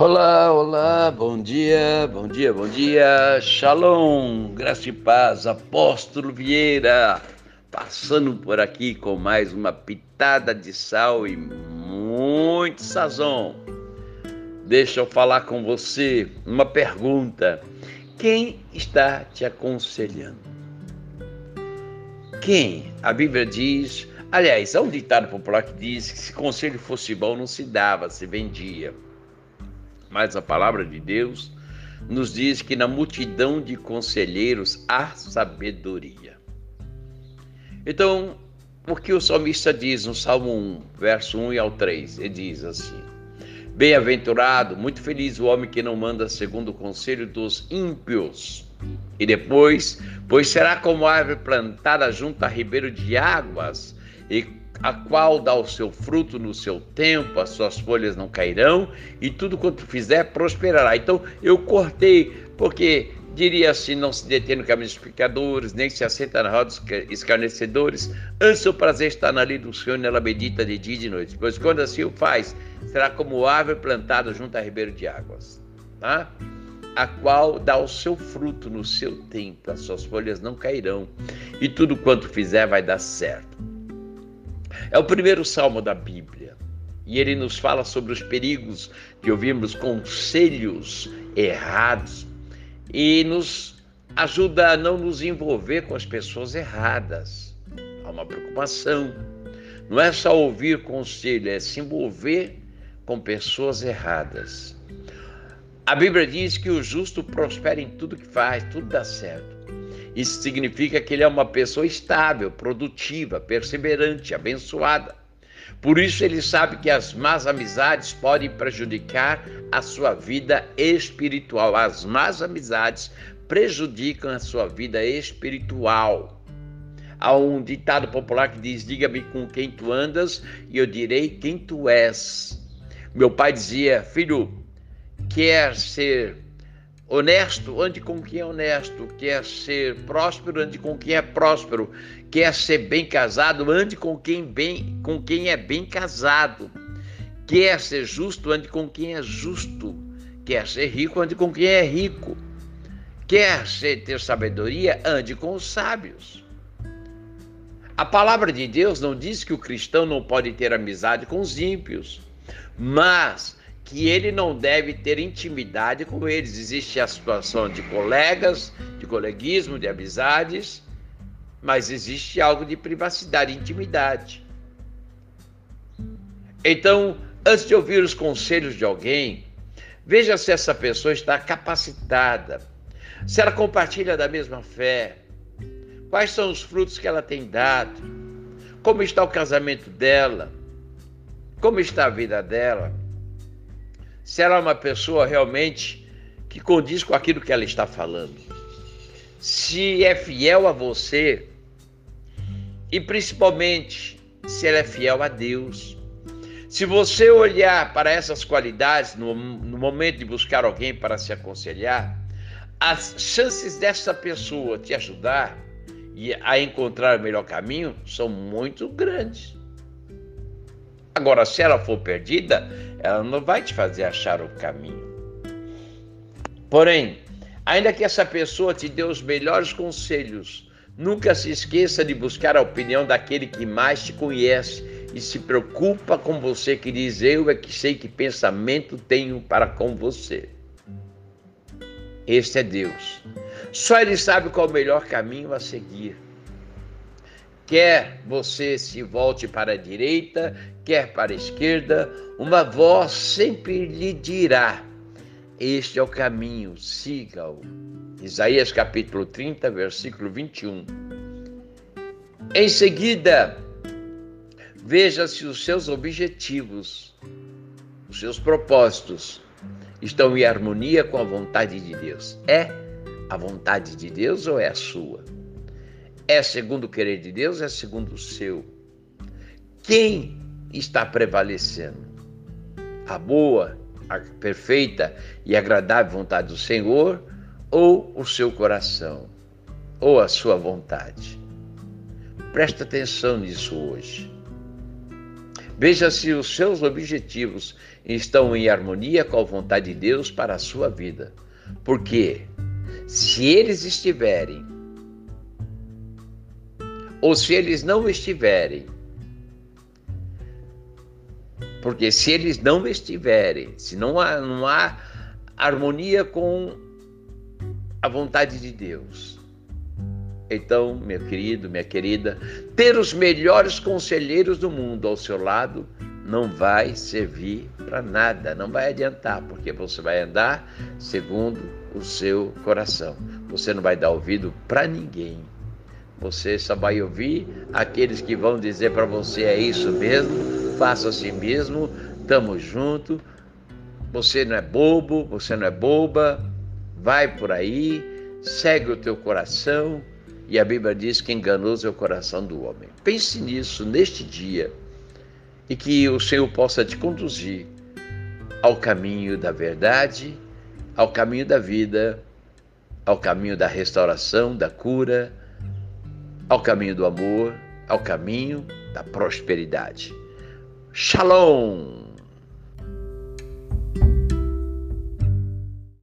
Olá, olá, bom dia, bom dia, bom dia. Shalom, graça e paz, apóstolo Vieira, passando por aqui com mais uma pitada de sal e muito sazon. Deixa eu falar com você uma pergunta. Quem está te aconselhando? Quem? A Bíblia diz, aliás, há um ditado popular que diz que se conselho fosse bom não se dava, se vendia. Mas a palavra de Deus nos diz que na multidão de conselheiros há sabedoria. Então, o que o salmista diz no Salmo 1, verso 1 e ao 3? Ele diz assim: Bem-aventurado, muito feliz o homem que não manda segundo o conselho dos ímpios. E depois, pois será como árvore plantada junto a ribeiro de águas, e a qual dá o seu fruto no seu tempo, as suas folhas não cairão, e tudo quanto fizer prosperará. Então eu cortei, porque diria assim: não se detém no caminho dos pecadores, nem se assenta na roda dos escarnecedores. Antes o prazer está na lei do Senhor, nela medita de dia e de noite. Pois quando assim o faz, será como árvore plantada junto a ribeiro de águas, tá? a qual dá o seu fruto no seu tempo, as suas folhas não cairão, e tudo quanto fizer vai dar certo. É o primeiro salmo da Bíblia. E ele nos fala sobre os perigos de ouvirmos conselhos errados e nos ajuda a não nos envolver com as pessoas erradas. Há uma preocupação. Não é só ouvir conselho, é se envolver com pessoas erradas. A Bíblia diz que o justo prospera em tudo que faz, tudo dá certo. Isso significa que ele é uma pessoa estável, produtiva, perseverante, abençoada. Por isso ele sabe que as más amizades podem prejudicar a sua vida espiritual. As más amizades prejudicam a sua vida espiritual. Há um ditado popular que diz: Diga-me com quem tu andas e eu direi quem tu és. Meu pai dizia: Filho, quer ser honesto, ande com quem é honesto. Quer ser próspero, ande com quem é próspero. Quer ser bem casado, ande com quem, bem, com quem é bem casado. Quer ser justo, ande com quem é justo. Quer ser rico, ande com quem é rico. Quer ser, ter sabedoria, ande com os sábios. A palavra de Deus não diz que o cristão não pode ter amizade com os ímpios, mas que ele não deve ter intimidade com eles. Existe a situação de colegas, de coleguismo, de amizades, mas existe algo de privacidade, intimidade. Então, antes de ouvir os conselhos de alguém, veja se essa pessoa está capacitada, se ela compartilha da mesma fé, quais são os frutos que ela tem dado, como está o casamento dela, como está a vida dela se ela é uma pessoa realmente que condiz com aquilo que ela está falando. Se é fiel a você e principalmente se ela é fiel a Deus. Se você olhar para essas qualidades no, no momento de buscar alguém para se aconselhar, as chances dessa pessoa te ajudar e a encontrar o melhor caminho são muito grandes. Agora, se ela for perdida, ela não vai te fazer achar o caminho. Porém, ainda que essa pessoa te dê os melhores conselhos, nunca se esqueça de buscar a opinião daquele que mais te conhece e se preocupa com você, que diz: Eu é que sei que pensamento tenho para com você. Este é Deus. Só Ele sabe qual é o melhor caminho a seguir. Quer você se volte para a direita, quer para a esquerda, uma voz sempre lhe dirá: Este é o caminho, siga-o. Isaías capítulo 30, versículo 21. Em seguida, veja se os seus objetivos, os seus propósitos estão em harmonia com a vontade de Deus. É a vontade de Deus ou é a sua? É segundo o querer de Deus, é segundo o seu. Quem está prevalecendo? A boa, a perfeita e agradável vontade do Senhor ou o seu coração, ou a sua vontade? Presta atenção nisso hoje. Veja se os seus objetivos estão em harmonia com a vontade de Deus para a sua vida. Porque se eles estiverem, ou se eles não estiverem, porque se eles não estiverem, se não há, não há harmonia com a vontade de Deus, então, meu querido, minha querida, ter os melhores conselheiros do mundo ao seu lado não vai servir para nada, não vai adiantar, porque você vai andar segundo o seu coração. Você não vai dar ouvido para ninguém. Você só vai ouvir aqueles que vão dizer para você é isso mesmo, faça assim mesmo, tamo junto. Você não é bobo, você não é boba. Vai por aí, segue o teu coração, e a Bíblia diz que enganoso é o coração do homem. Pense nisso neste dia e que o Senhor possa te conduzir ao caminho da verdade, ao caminho da vida, ao caminho da restauração, da cura, ao caminho do amor, ao caminho da prosperidade. Shalom!